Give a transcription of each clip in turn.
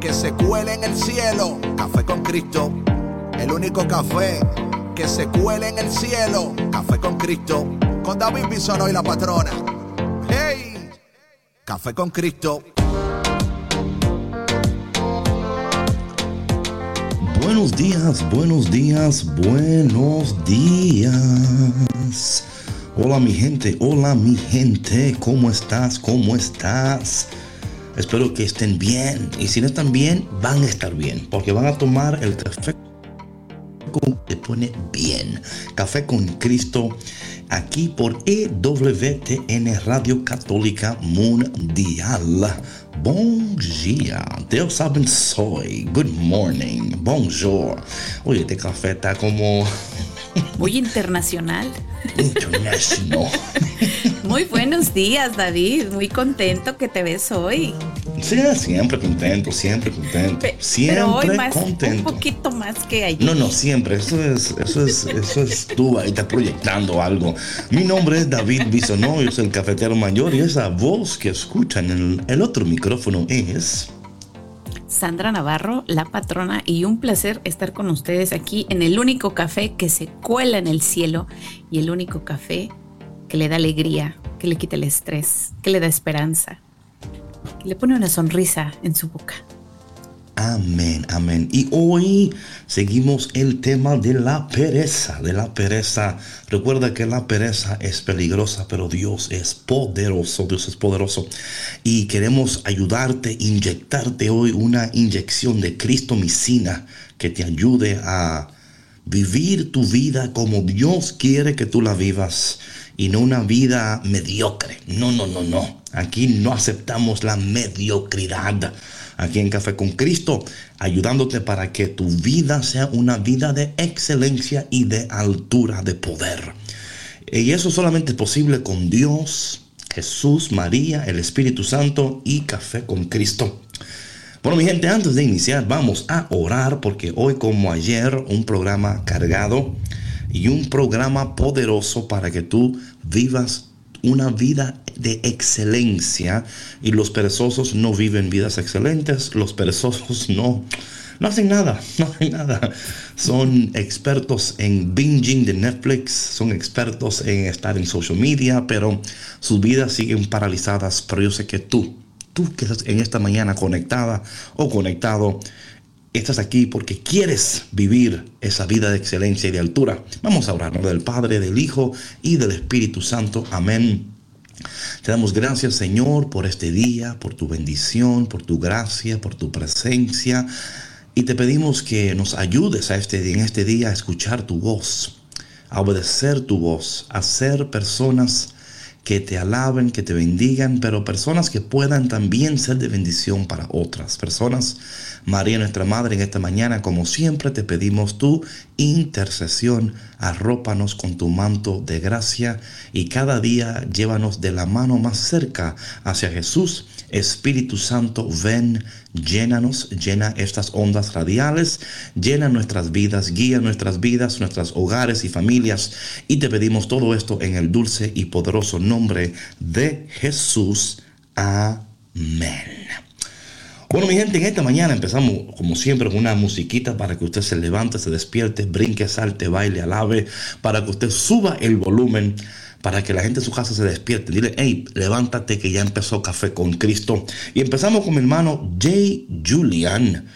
que se cuele en el cielo. Café con Cristo, el único café que se cuele en el cielo. Café con Cristo, con David Bisono y la patrona. ¡Hey! Café con Cristo. Buenos días, buenos días, buenos días. Hola mi gente, hola mi gente, ¿cómo estás? ¿Cómo estás? Espero que estén bien. Y si no están bien, van a estar bien. Porque van a tomar el café que pone bien. Café con Cristo. Aquí por EWTN Radio Católica Mundial. Bom dia, Deus soy. Good morning, bonjour. Oye, este café está como muy internacional. International. Muy buenos días, David. Muy contento que te ves hoy. Sí, siempre contento, siempre contento. siempre pero hoy más, contento. Un poquito más que ayer. No, no, siempre. Eso es, eso es, eso es tú ahí estás proyectando algo. Mi nombre es David Bisonó, yo soy el cafetero mayor y esa voz que escuchan en el otro micrófono es. Sandra Navarro, la patrona, y un placer estar con ustedes aquí en el único café que se cuela en el cielo y el único café que le da alegría, que le quita el estrés, que le da esperanza, que le pone una sonrisa en su boca. Amén, amén. Y hoy seguimos el tema de la pereza, de la pereza. Recuerda que la pereza es peligrosa, pero Dios es poderoso, Dios es poderoso. Y queremos ayudarte, inyectarte hoy una inyección de Cristo Micina que te ayude a vivir tu vida como Dios quiere que tú la vivas y no una vida mediocre. No, no, no, no. Aquí no aceptamos la mediocridad aquí en Café con Cristo, ayudándote para que tu vida sea una vida de excelencia y de altura de poder. Y eso solamente es posible con Dios, Jesús, María, el Espíritu Santo y Café con Cristo. Bueno, mi gente, antes de iniciar, vamos a orar porque hoy como ayer, un programa cargado y un programa poderoso para que tú vivas una vida de excelencia y los perezosos no viven vidas excelentes, los perezosos no, no hacen nada, no hacen nada. Son expertos en binging de Netflix, son expertos en estar en social media, pero sus vidas siguen paralizadas. Pero yo sé que tú, tú que estás en esta mañana conectada o conectado, estás aquí porque quieres vivir esa vida de excelencia y de altura. Vamos a orar del Padre, del Hijo y del Espíritu Santo. Amén. Te damos gracias, Señor, por este día, por tu bendición, por tu gracia, por tu presencia. Y te pedimos que nos ayudes a este, en este día a escuchar tu voz, a obedecer tu voz, a ser personas que te alaben, que te bendigan, pero personas que puedan también ser de bendición para otras personas. María, nuestra Madre, en esta mañana, como siempre, te pedimos tu intercesión. Arrópanos con tu manto de gracia y cada día llévanos de la mano más cerca hacia Jesús. Espíritu Santo, ven, llénanos, llena estas ondas radiales, llena nuestras vidas, guía nuestras vidas, nuestros hogares y familias. Y te pedimos todo esto en el dulce y poderoso nombre de Jesús. Amén. Bueno, mi gente, en esta mañana empezamos, como siempre, con una musiquita para que usted se levante, se despierte, brinque, salte, baile, alabe, para que usted suba el volumen, para que la gente de su casa se despierte. Dile, hey, levántate que ya empezó Café con Cristo. Y empezamos con mi hermano Jay Julian,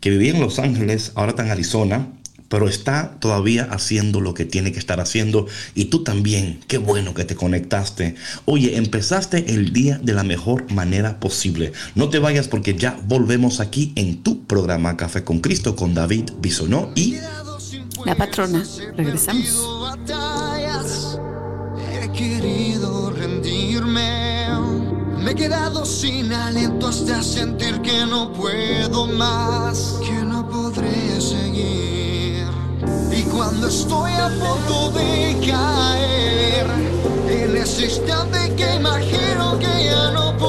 que vivía en Los Ángeles, ahora está en Arizona pero está todavía haciendo lo que tiene que estar haciendo. Y tú también, qué bueno que te conectaste. Oye, empezaste el día de la mejor manera posible. No te vayas porque ya volvemos aquí en tu programa Café con Cristo con David Bisonó y... La patrona. Regresamos querido rendirme. Me he quedado sin aliento hasta sentir que no puedo más, que no podré seguir. Y cuando estoy a punto de caer, en ese instante que imagino que ya no puedo.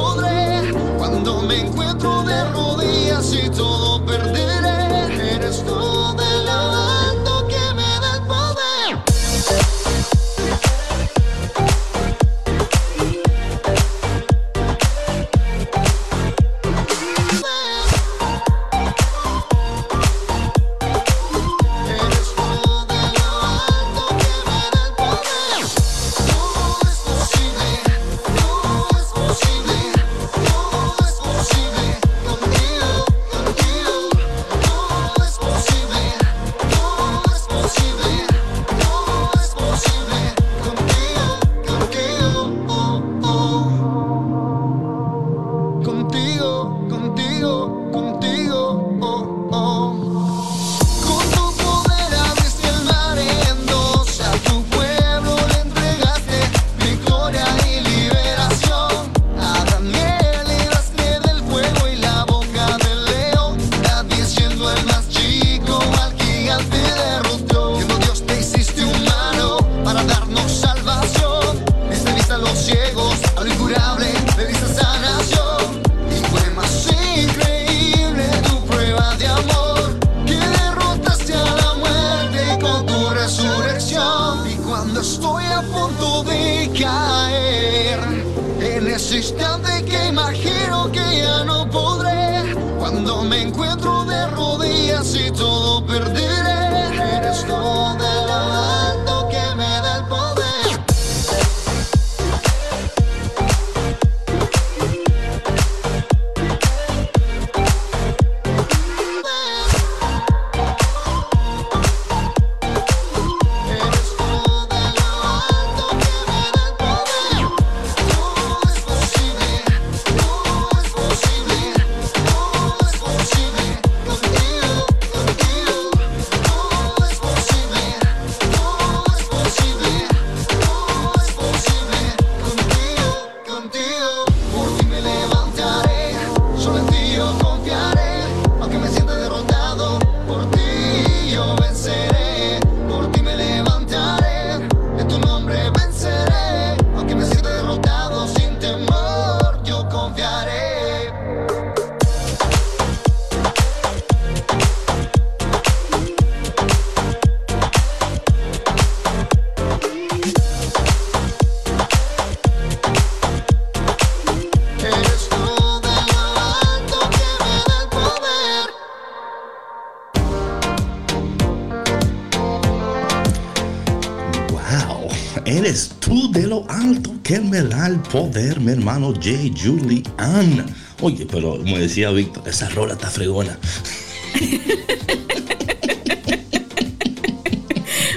Poder, mi hermano J. Julie Ann. Oye, pero como decía Víctor, esa rola está fregona.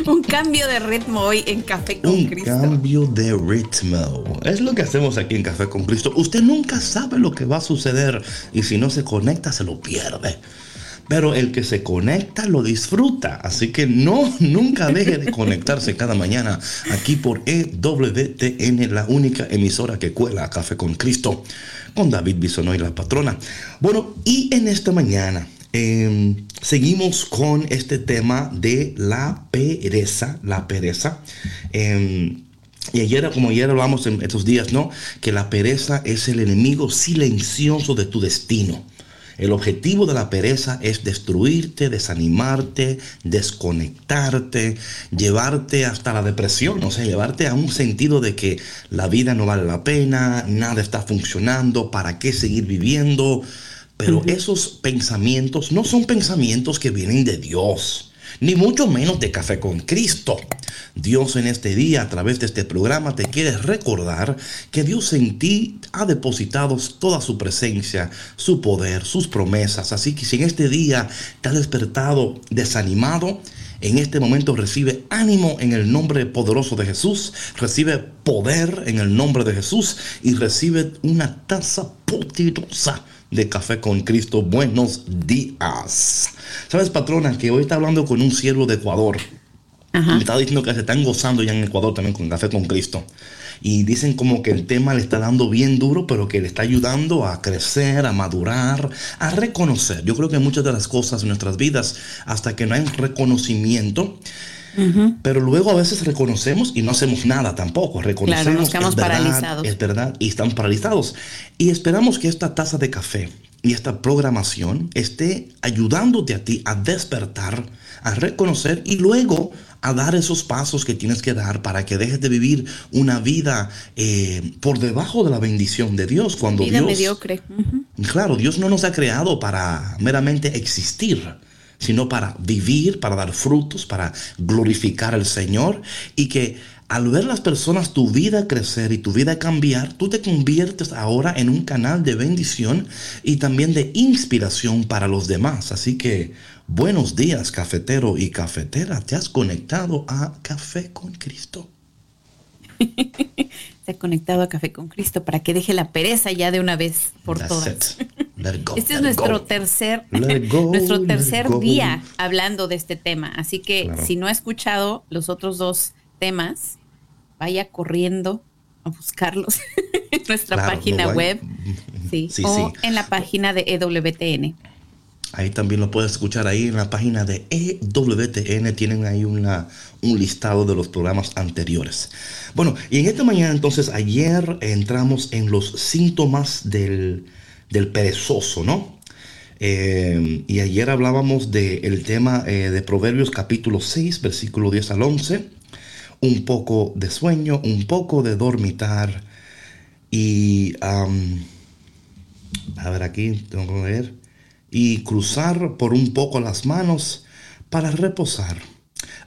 Un cambio de ritmo hoy en Café con Un Cristo. cambio de ritmo. Es lo que hacemos aquí en Café con Cristo. Usted nunca sabe lo que va a suceder y si no se conecta se lo pierde. Pero el que se conecta lo disfruta. Así que no, nunca deje de conectarse cada mañana aquí por EWTN, la única emisora que cuela a Café con Cristo, con David Bisonoy, la patrona. Bueno, y en esta mañana eh, seguimos con este tema de la pereza, la pereza. Eh, y ayer, como ayer hablamos en estos días, ¿no? Que la pereza es el enemigo silencioso de tu destino. El objetivo de la pereza es destruirte, desanimarte, desconectarte, llevarte hasta la depresión, o sea, llevarte a un sentido de que la vida no vale la pena, nada está funcionando, ¿para qué seguir viviendo? Pero esos pensamientos no son pensamientos que vienen de Dios ni mucho menos de café con Cristo. Dios en este día, a través de este programa, te quiere recordar que Dios en ti ha depositado toda su presencia, su poder, sus promesas. Así que si en este día te despertado desanimado, en este momento recibe ánimo en el nombre poderoso de Jesús, recibe poder en el nombre de Jesús y recibe una taza poderosa de Café con Cristo. Buenos días. ¿Sabes, patrona, que hoy está hablando con un siervo de Ecuador? Ajá. Me estaba diciendo que se están gozando ya en Ecuador también con Café con Cristo. Y dicen como que el tema le está dando bien duro, pero que le está ayudando a crecer, a madurar, a reconocer. Yo creo que muchas de las cosas en nuestras vidas, hasta que no hay reconocimiento, Pero luego a veces reconocemos y no hacemos nada tampoco. Reconocemos Claro, nos quedamos es verdad, paralizados. Es verdad, y estamos paralizados. Y esperamos que esta taza de café y esta programación esté ayudándote a ti a despertar, a reconocer y luego a dar esos pasos que tienes que dar para que dejes de vivir una vida eh, por debajo de la bendición de Dios. Cuando Vida Dios, mediocre. Claro, Dios no nos ha creado para meramente existir, sino para vivir, para dar frutos, para glorificar al Señor y que al ver las personas tu vida crecer y tu vida cambiar, tú te conviertes ahora en un canal de bendición y también de inspiración para los demás. Así que buenos días, cafetero y cafetera. Te has conectado a Café con Cristo. Conectado a Café con Cristo para que deje la pereza ya de una vez por That's todas. go, Este es nuestro go. tercer, go, nuestro tercer día hablando de este tema. Así que Claro. si no ha escuchado los otros dos temas, vaya corriendo a buscarlos en nuestra Claro, página web. voy- Sí, Sí, o sí. en la página de EWTN. Ahí también lo puedes escuchar ahí en la página de EWTN. Tienen ahí una, un listado de los programas anteriores. Bueno, y en esta mañana entonces, ayer entramos en los síntomas del, del perezoso, ¿no? Eh, y ayer hablábamos del tema eh, de Proverbios capítulo 6, versículo 10 al 11. Un poco de sueño, un poco de dormitar. Y a ver aquí, tengo que ver. Y cruzar por un poco las manos para reposar.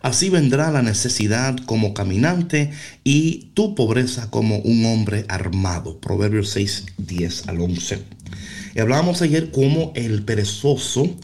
Así vendrá la necesidad como caminante y tu pobreza como un hombre armado. Proverbios 6, 10 al 11. Y hablábamos ayer cómo el perezoso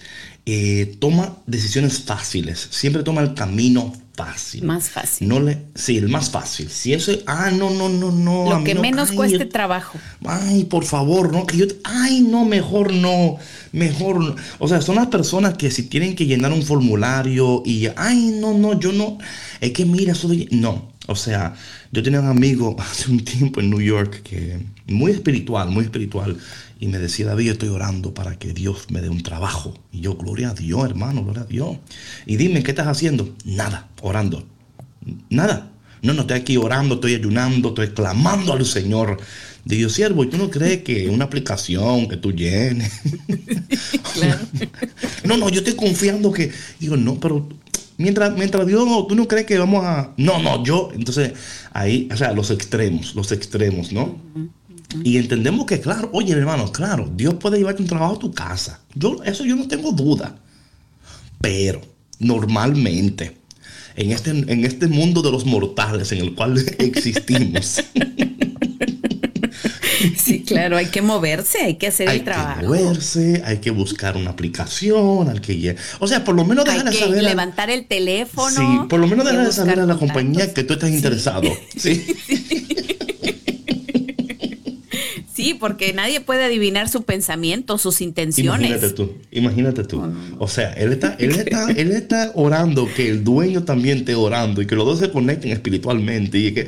eh, toma decisiones fáciles. Siempre toma el camino fácil. Más fácil. No le, sí, el más fácil. Si eso, ah, no, no, no, no. Lo que no, menos ay, cueste trabajo. Ay, por favor, no, que yo, ay, no, mejor no, mejor no. O sea, son las personas que si tienen que llenar un formulario y, ay, no, no, yo no, es que mira, eso de, no. O sea, yo tenía un amigo hace un tiempo en New York que, muy espiritual, muy espiritual, y me decía, David, yo estoy orando para que Dios me dé un trabajo. Y yo, gloria a Dios, hermano, gloria a Dios. Y dime, ¿qué estás haciendo? Nada, orando. Nada. No, no, estoy aquí orando, estoy ayunando, estoy clamando al Señor. Digo, siervo, ¿y tú no crees que una aplicación que tú llenes? Claro. no, no, yo estoy confiando que. Digo, no, pero mientras, mientras Dios, tú no crees que vamos a. No, no, yo. Entonces, ahí, o sea, los extremos, los extremos, ¿no? Y entendemos que, claro, oye, hermano, claro, Dios puede llevarte un trabajo a tu casa. Yo, eso yo no tengo duda. Pero, normalmente, en este, en este mundo de los mortales en el cual existimos, Sí, claro, hay que moverse, hay que hacer hay el trabajo. que moverse, hay que buscar una aplicación, hay que... O sea, por lo menos Hay dejar de saber... a- levantar el teléfono. Sí, por lo menos hay dejar de saber a la compañía que tú estás interesado. Sí. Sí, porque nadie puede adivinar su pensamiento, sus intenciones. Imagínate tú, imagínate tú. O sea, él está, él está, él está orando que el dueño también esté orando y que los dos se conecten espiritualmente y que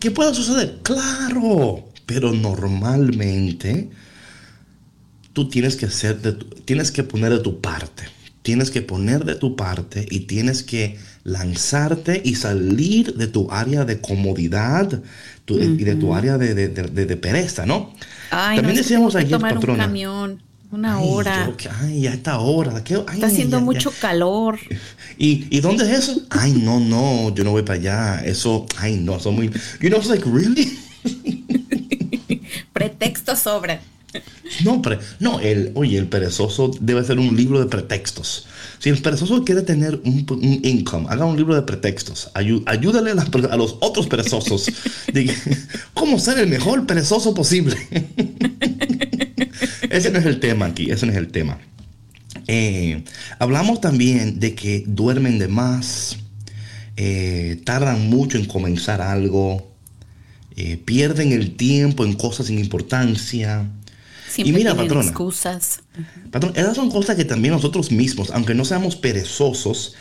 ¿qué puede suceder? Claro, pero normalmente tú tienes que hacer de tu- tienes que poner de tu parte. Tienes que poner de tu parte y tienes que lanzarte y salir de tu área de comodidad tu- y de tu área de, de- de- de- de pereza, ¿no? Ay, También no, decíamos que ayer, tomar patrona. un camión, una Ay, hora. yo ay, ya está hora. ¿qué? Ay, Está haciendo ya- ya. mucho calor. ¿Y, ¿Y dónde es eso? Ay, no, no, yo no voy para allá. Eso, ay, no, eso muy. You know, it's like, really? Pretextos sobran. No, pero, no, el, oye, el perezoso debe ser un libro de pretextos. Si el perezoso quiere tener un, un income, haga un libro de pretextos. Ayú- ayúdale a, las per- a los otros perezosos. de cómo ser el mejor perezoso posible. ese no es el tema aquí, ese no es el tema. Eh, hablamos también de que duermen de más, eh, tardan mucho en comenzar algo, eh, pierden el tiempo en cosas sin importancia. Siempre y mira, tienen patrona, excusas. patrón, esas son cosas que también nosotros mismos, aunque no seamos perezosos,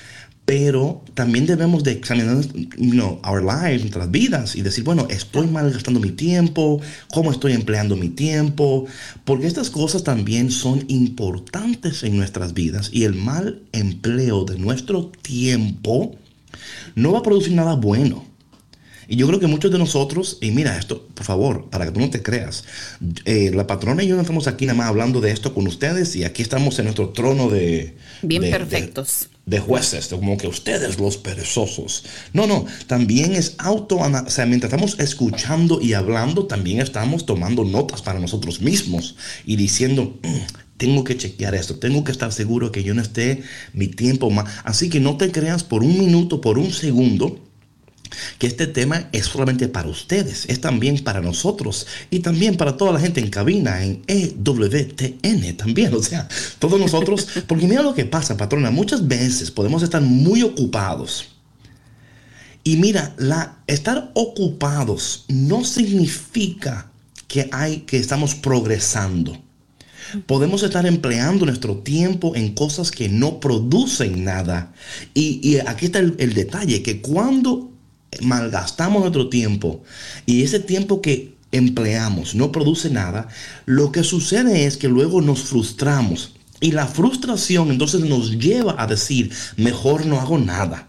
pero también debemos de examinar you know, our lives, nuestras vidas y decir, bueno, estoy malgastando mi tiempo, cómo estoy empleando mi tiempo, porque estas cosas también son importantes en nuestras vidas y el mal empleo de nuestro tiempo no va a producir nada bueno. Y yo creo que muchos de nosotros, y mira esto, por favor, para que tú no te creas, eh, la patrona y yo no estamos aquí nada más hablando de esto con ustedes y aquí estamos en nuestro trono de... Bien de- perfectos. de jueces, como que ustedes los perezosos. No, no, también es auto, o sea, mientras estamos escuchando y hablando, también estamos tomando notas para nosotros mismos y diciendo, "Mm, tengo que chequear esto, tengo que estar seguro que yo no esté mi tiempo más. Así que no te creas por un minuto, por un segundo, que este tema es solamente para ustedes, es también para nosotros y también para toda la gente en cabina, en EWTN también, o sea, todos nosotros, porque mira lo que pasa, patrona, muchas veces podemos estar muy ocupados. Y mira, la, estar ocupados no significa que, hay, que estamos progresando. Podemos estar empleando nuestro tiempo en cosas que no producen nada. Y, y aquí está el, el detalle, que cuando malgastamos nuestro tiempo y ese tiempo que empleamos no produce nada, lo que sucede es que luego nos frustramos. Y la frustración entonces nos lleva a decir, mejor no hago nada.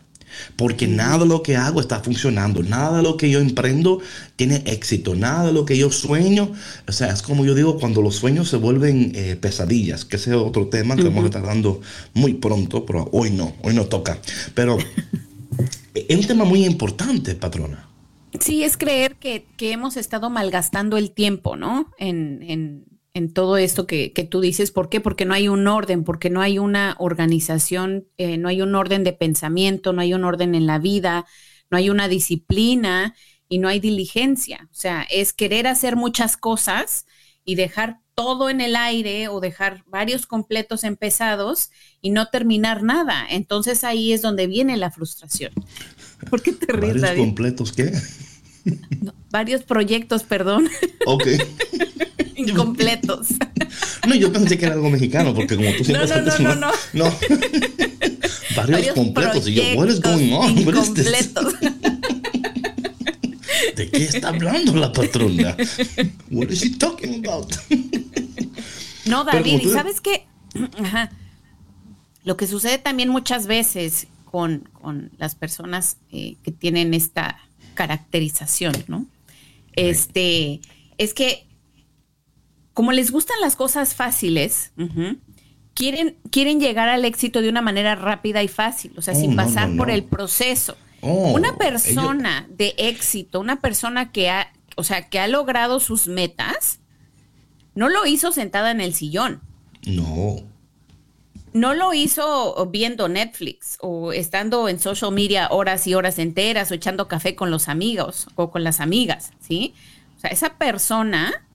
Porque nada de lo que hago está funcionando, nada de lo que yo emprendo tiene éxito, nada de lo que yo sueño, o sea, es como yo digo, cuando los sueños se vuelven eh, pesadillas, que ese es otro tema que vamos a estar dando muy pronto, pero hoy no, hoy no toca. Pero es un tema muy importante, patrona. Sí, es creer que, que hemos estado malgastando el tiempo, ¿no? En, en, en todo esto que, que, tú dices. ¿Por qué? Porque no hay un orden, porque no hay una organización, eh, no hay un orden de pensamiento, no hay un orden en la vida, no hay una disciplina y no hay diligencia. O sea, es querer hacer muchas cosas y dejar todo en el aire o dejar varios completos empezados y no terminar nada. Entonces ahí es donde viene la frustración. ¿Por qué te ríes, ¿Varios completos qué? No, varios proyectos, perdón. Ok. Incompletos. No, yo pensé que era algo mexicano, porque como tú siempre No, no, no, una- no, no. Varios, Varios completos. Y yo, what is going on? Incompletos. ¿De qué está hablando la patrona? What is she talking about? No, David, ¿y sabes qué? Ajá. Lo que sucede también muchas veces con, con las personas eh, que tienen esta caracterización, ¿no? Este, es que como les gustan las cosas fáciles, quieren, quieren llegar al éxito de una manera rápida y fácil, o sea, Oh, sin no, pasar no, por el proceso. Oh, una persona de éxito, una persona que ha, o sea, que ha logrado sus metas, no lo hizo sentada en el sillón. No. No lo hizo viendo Netflix o estando en social media horas y horas enteras o echando café con los amigos o con las amigas, ¿sí? O sea, esa persona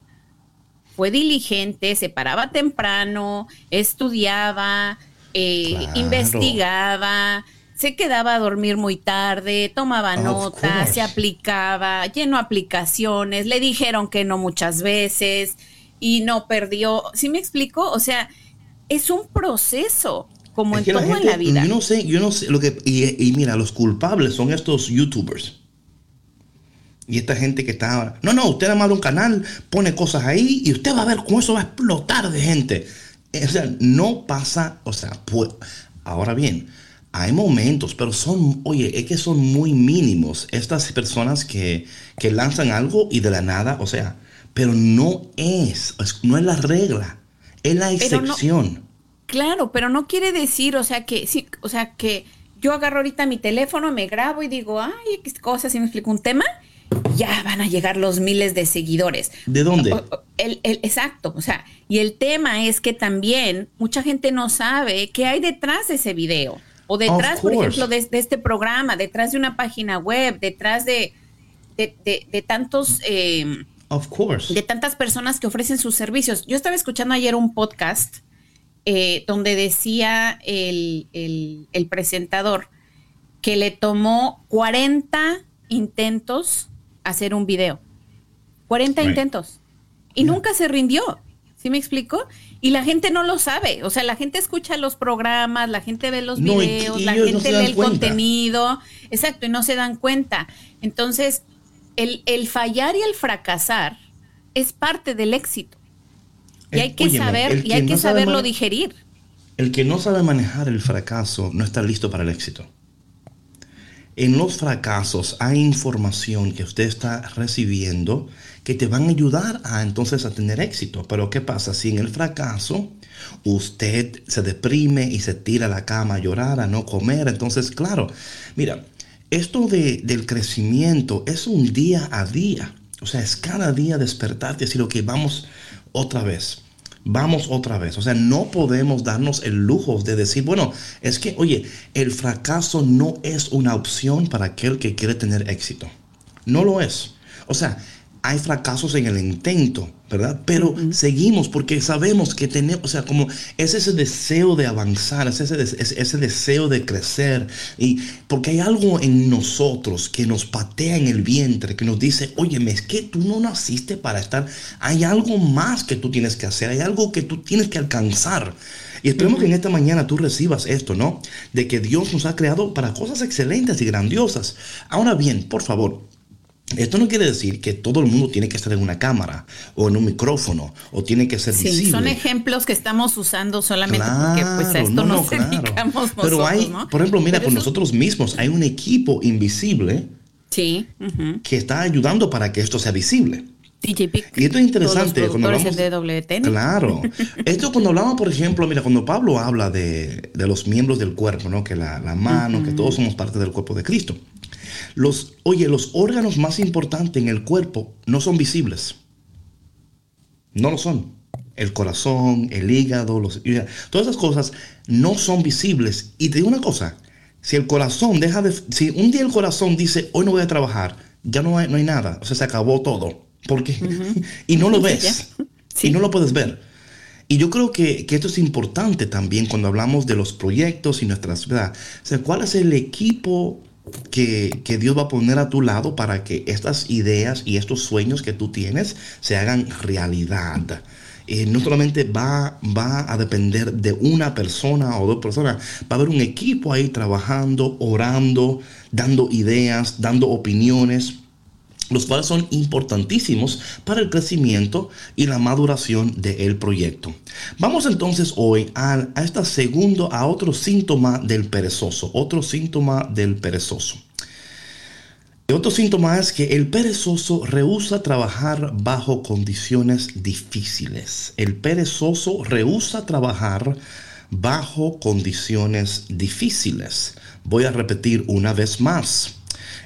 fue diligente, se paraba temprano, estudiaba, eh, Claro. investigaba, se quedaba a dormir muy tarde, tomaba notas, se aplicaba, llenó aplicaciones, le dijeron que no muchas veces y no perdió. ¿Sí me explico? O sea, es un proceso, como Es en todo en la vida. Yo no sé, yo no sé lo que. Y, y mira, los culpables son estos youtubers. Y esta gente que está. No, no, usted arma un canal, pone cosas ahí y usted va a ver cómo eso va a explotar de gente. O sea, no pasa. O sea, pues. Ahora bien, hay momentos, pero son. Oye, es que son muy mínimos estas personas que, que lanzan algo y de la nada, o sea. Pero no es. No es la regla. Es la no- excepción. Claro, pero no quiere decir, o sea, que sí, o sea, que yo agarro ahorita mi teléfono, me grabo y digo, ay, qué cosas, y me explico un tema, ya van a llegar los miles de seguidores. ¿De dónde? El, el- exacto, o sea, y el tema es que también mucha gente no sabe qué hay detrás de ese video. O detrás, por ejemplo, de, de este programa, detrás de una página web, detrás de, de, de- de tantos... eh, Of course. de tantas personas que ofrecen sus servicios. Yo estaba escuchando ayer un podcast eh, donde decía el, el- el presentador que le tomó 40 intentos hacer un video. 40 Right. intentos. Y nunca se rindió. ¿Sí me explico? Y la gente no lo sabe. O sea, la gente escucha los programas, la gente ve los No, videos, y la no gente dan lee el cuenta. contenido. Exacto, y no se dan cuenta. Entonces, el, el fallar y el fracasar es parte del éxito. Y hay que óyeme, saber, y hay que no saberlo digerir. El que no sabe manejar el fracaso no está listo para el éxito. en los fracasos hay información que usted está recibiendo que te van a ayudar a entonces a tener éxito. Pero ¿qué pasa si en el fracaso usted se deprime y se tira a la cama a llorar, a no comer? Entonces, claro, mira, esto de, del crecimiento es un día a día. O sea, es cada día despertarte y decir, ok, vamos otra vez vamos otra vez. O sea, no podemos darnos el lujo de decir, bueno, es que, oye, el fracaso no es una opción para aquel que quiere tener éxito. No lo es. O sea, hay fracasos en el intento, ¿verdad? Pero seguimos porque sabemos que tenemos, o sea, como es ese deseo de avanzar, es ese, ese, deseo de crecer, y porque hay algo en nosotros que nos patea en el vientre, que nos dice, oye, es que tú no naciste para estar, hay algo más que tú tienes que hacer, hay algo que tú tienes que alcanzar. Y esperemos que en esta mañana tú recibas esto, ¿no? De que Dios nos ha creado para cosas excelentes y grandiosas. Ahora bien, por favor, esto no quiere decir que todo el mundo tiene que estar en una cámara o en un micrófono o tiene que ser sí, Son ejemplos que estamos usando solamente porque pues a esto no, nos dedicamos nosotros, Pero hay, por ejemplo, mira, por nosotros mismos hay un equipo invisible sí, que está ayudando para que esto sea visible. DJ y esto es interesante cuando hablamos, de Claro. Esto cuando hablamos, por ejemplo, mira, cuando Pablo habla de, de los miembros del cuerpo, ¿no? Que la, la mano, que todos somos parte del cuerpo de Cristo. Los, oye, los órganos más importantes en el cuerpo no son visibles. No lo son. El corazón, el hígado, los, todas esas cosas no son visibles. Y te digo una cosa, si el corazón deja de... Si un día el corazón dice, hoy no voy a trabajar, ya no hay, no hay nada. O sea, se acabó todo. ¿Por qué? y no lo ves. Y no lo puedes ver. Y yo creo que, que, esto es importante también cuando hablamos de los proyectos y nuestras... ¿verdad? O sea, ¿cuál es el equipo que, Dios va a poner a tu lado para que estas ideas y estos sueños que tú tienes se hagan realidad. Eh, no solamente va, va a depender de una persona o dos personas, va a haber un equipo ahí trabajando, orando, dando ideas, dando opiniones los cuales son importantísimos para el crecimiento y la maduración del proyecto. Vamos entonces hoy a, esta segundo, a otro síntoma del perezoso, otro síntoma del perezoso. otro síntoma es que el perezoso rehúsa trabajar bajo condiciones difíciles. El perezoso rehúsa trabajar bajo condiciones difíciles. Voy a repetir una vez más.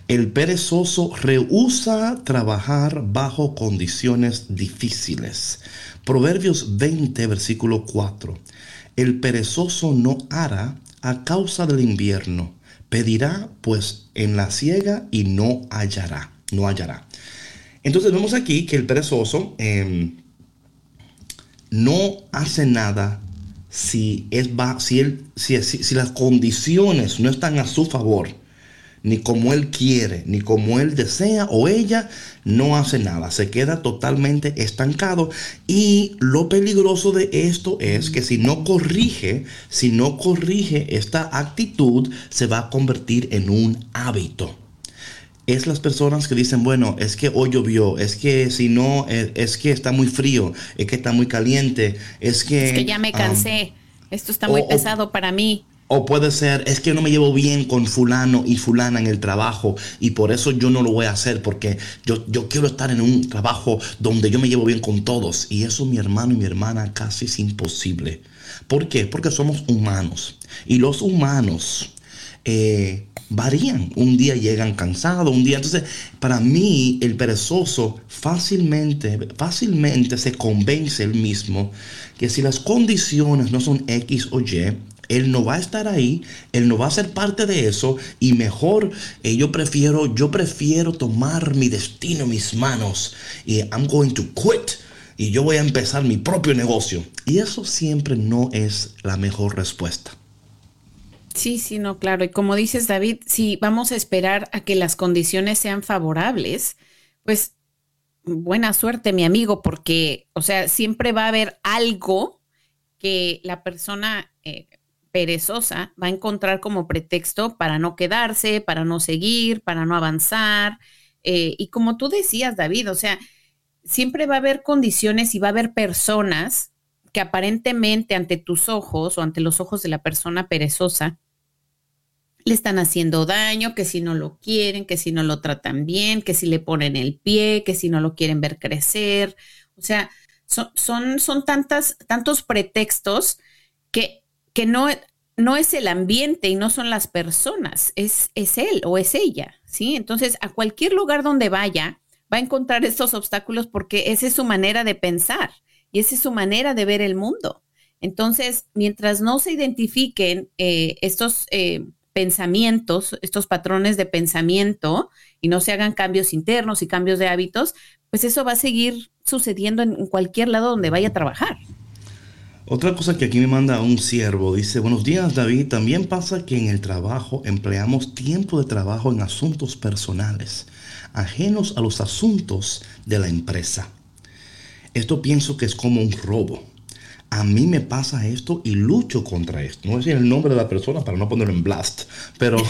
El perezoso rehúsa trabajar bajo condiciones difíciles. Proverbios 20, versículo 4. El perezoso no hará a causa del invierno. Pedirá pues en la ciega y no hallará. No hallará. Entonces vemos aquí que el perezoso em, no hace nada si, es, si, él, si, si las condiciones no están a su favor ni como él quiere, ni como él desea o ella, no hace nada, se queda totalmente estancado. Y lo peligroso de esto es que si no corrige, si no corrige esta actitud, se va a convertir en un hábito es las personas que dicen, bueno, es que hoy llovió, es que si no, es, que está muy frío, es que está muy caliente, es que... Es que ya me cansé, esto está muy pesado para mí. O puede ser, es que no me llevo bien con fulano y fulana en el trabajo y por eso yo no lo voy a hacer porque yo, yo quiero estar en un trabajo donde yo me llevo bien con todos. Y eso mi hermano y mi hermana casi es imposible. ¿Por qué? Porque somos humanos. Y los humanos eh, varían. Un día llegan cansados, un día... Entonces, para mí, el perezoso fácilmente, fácilmente se convence él mismo que si las condiciones no son X o Y, él no va a estar ahí, él no va a ser parte de eso y mejor eh, yo prefiero yo prefiero tomar mi destino en mis manos y I'm going to quit y yo voy a empezar mi propio negocio. Y eso siempre no es la mejor respuesta. Sí, sí, no, claro. Y como dices, David, si vamos a esperar a que las condiciones sean favorables, pues buena suerte, mi amigo, porque, o sea, siempre va a haber algo que la persona perezosa va a encontrar como pretexto para no quedarse, para no seguir, para no avanzar. Eh, y como tú decías, David, o sea, siempre va a haber condiciones y va a haber personas que aparentemente ante tus ojos o ante los ojos de la persona perezosa le están haciendo daño, que si no lo quieren, que si no lo tratan bien, que si le ponen el pie, que si no lo quieren ver crecer. O sea, son, son, son tantas, tantos pretextos que, que no, no es el ambiente y no son las personas, es, es él o es ella, ¿sí? Entonces, a cualquier lugar donde vaya, va a encontrar estos obstáculos porque esa es su manera de pensar y esa es su manera de ver el mundo. Entonces, mientras no se identifiquen eh, estos eh, pensamientos, estos patrones de pensamiento y no se hagan cambios internos y cambios de hábitos, pues eso va a seguir sucediendo en cualquier lado donde vaya a trabajar. Otra cosa que aquí me manda un siervo, dice, buenos días David, también pasa que en el trabajo empleamos tiempo de trabajo en asuntos personales, ajenos a los asuntos de la empresa. Esto pienso que es como un robo a mí me pasa esto y lucho contra esto. No voy a decir el nombre de la persona para no ponerlo en blast, pero...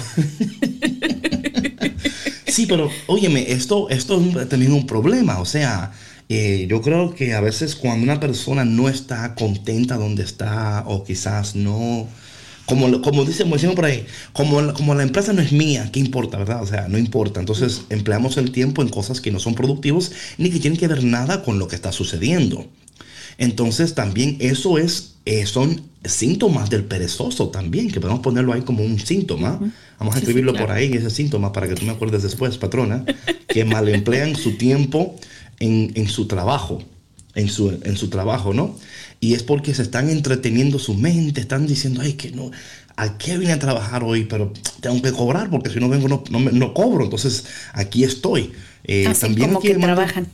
sí, pero óyeme, esto, esto es también un problema. O sea, eh, yo creo que a veces cuando una persona no está contenta donde está o quizás no... Como, como dice, como decimos por ahí, como, como la empresa no es mía, ¿qué importa, verdad? O sea, no importa. Entonces empleamos el tiempo en cosas que no son productivos ni que tienen que ver nada con lo que está sucediendo. Entonces también eso es, eh, son síntomas del perezoso también, que podemos ponerlo ahí como un síntoma. Vamos a escribirlo por ahí, ese síntoma, para que tú me acuerdes después, patrona, que mal emplean su tiempo en, su trabajo, en su, en su trabajo, ¿no? Y es porque se están entreteniendo su mente, están diciendo, ay, que no, ¿a qué vine a trabajar hoy? Pero tengo que cobrar porque si no vengo no, no, cobro, entonces aquí estoy. Eh, también como que trabajan.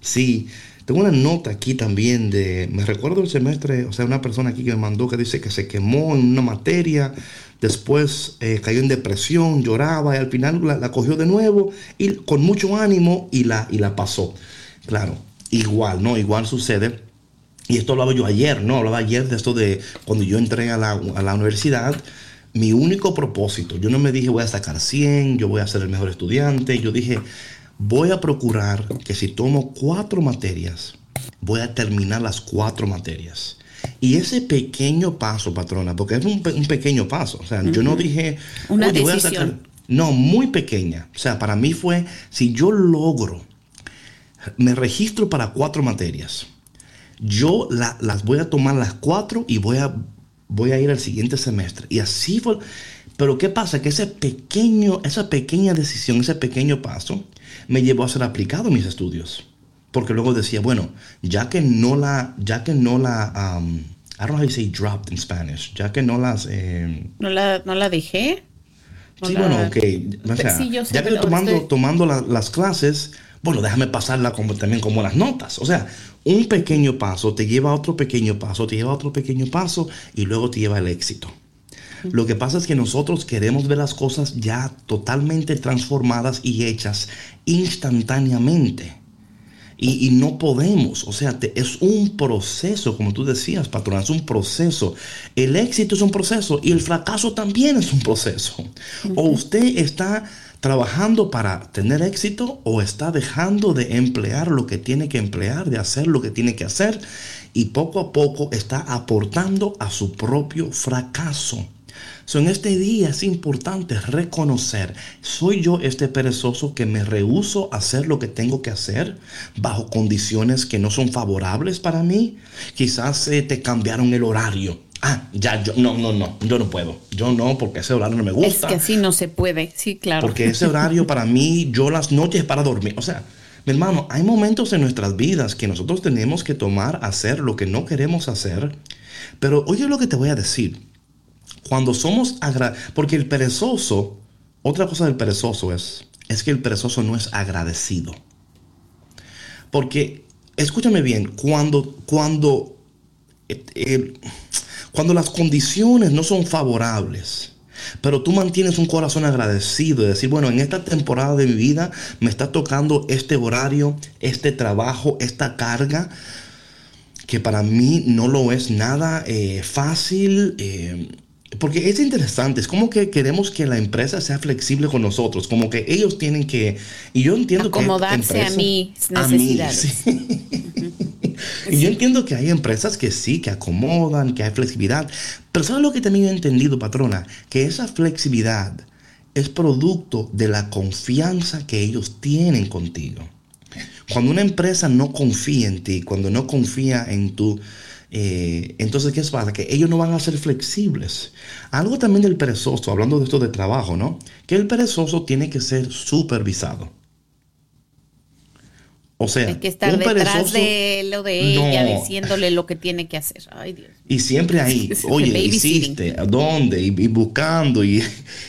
Sí, tengo una nota aquí también de, me recuerdo el semestre, o sea, una persona aquí que me mandó que dice que se quemó en una materia, después eh, cayó en depresión, lloraba y al final la, cogió de nuevo y con mucho ánimo y la, y la pasó. Claro, igual, ¿no? Igual sucede. Y esto hablaba yo ayer, ¿no? Hablaba ayer de esto de cuando yo entré a la, a la universidad mi único propósito, yo no me dije voy a sacar 100, yo voy a ser el mejor estudiante, yo dije voy a procurar que si tomo cuatro materias, voy a terminar las cuatro materias. Y ese pequeño paso, patrona, porque es un, pequeño paso, o sea, yo no dije, una decisión. no, muy pequeña. O sea, para mí fue, si yo logro, me registro para cuatro materias, yo las voy a tomar las cuatro y voy a, voy a ir al siguiente semestre. Y así fue. Pero ¿qué pasa? Que ese pequeño, esa pequeña decisión, ese pequeño paso, me llevó a ser aplicado en mis estudios. Porque luego decía, bueno, ya que no la, ya que no la, um, I don't know how you say dropped in Spanish, ya que no las... Eh, ¿No, la, ¿No la dejé? sí, bueno, ok. O sea, ya que tomando, tomando las clases, bueno, déjame pasarla como, también como las notas. O sea, un pequeño paso te lleva a otro pequeño paso, te lleva a otro pequeño paso y luego te lleva al éxito. Lo que pasa es que nosotros queremos ver las cosas ya totalmente transformadas y hechas instantáneamente. Y, no podemos, o sea, es un proceso, como tú decías, patrón, es un proceso. El éxito es un proceso y el fracaso también es un proceso. O usted está trabajando para tener éxito o está dejando de emplear lo que tiene que emplear, de hacer lo que tiene que hacer y poco a poco está aportando a su propio fracaso en este día es importante reconocer, soy yo este perezoso que me rehuso a hacer lo que tengo que hacer bajo condiciones que no son favorables para mí. Quizás eh, te cambiaron el horario. Ah, ya, yo, no, no, no, yo no puedo. Yo no, porque ese horario no me gusta. Es que así no se puede, sí, claro. Porque ese horario para mí, yo las noches para dormir. O sea, mi hermano, hay momentos en nuestras vidas que nosotros tenemos que tomar, hacer lo que no queremos hacer. Pero oye lo que te voy a decir. Cuando somos agradecidos, porque el perezoso, otra cosa del perezoso es, es que el perezoso no es agradecido. Porque, escúchame bien, cuando, cuando, eh, eh, cuando las condiciones no son favorables, pero tú mantienes un corazón agradecido de decir, bueno, en esta temporada de mi vida me está tocando este horario, este trabajo, esta carga, que para mí no lo es nada eh, fácil porque es interesante, es como que queremos que la empresa sea flexible con nosotros, como que ellos tienen que, y yo entiendo Acomodarse que... a mis necesidades. A mí, sí. y yo entiendo que hay empresas que sí, que acomodan, que hay flexibilidad, pero ¿sabes lo que también he entendido, patrona? Que esa flexibilidad es producto de la confianza que ellos tienen contigo. Cuando una empresa no confía en ti, cuando no confía en tu eh, entonces, ¿qué pasa? Que ellos no van a ser flexibles. Algo también del perezoso, hablando de esto de trabajo, ¿no? Que el perezoso tiene que ser supervisado. O sea, hay que estar detrás de lo de ella, diciéndole lo que tiene que hacer. Ay, Dios. Y siempre ahí, oye, hiciste, ¿dónde? Y, buscando, y,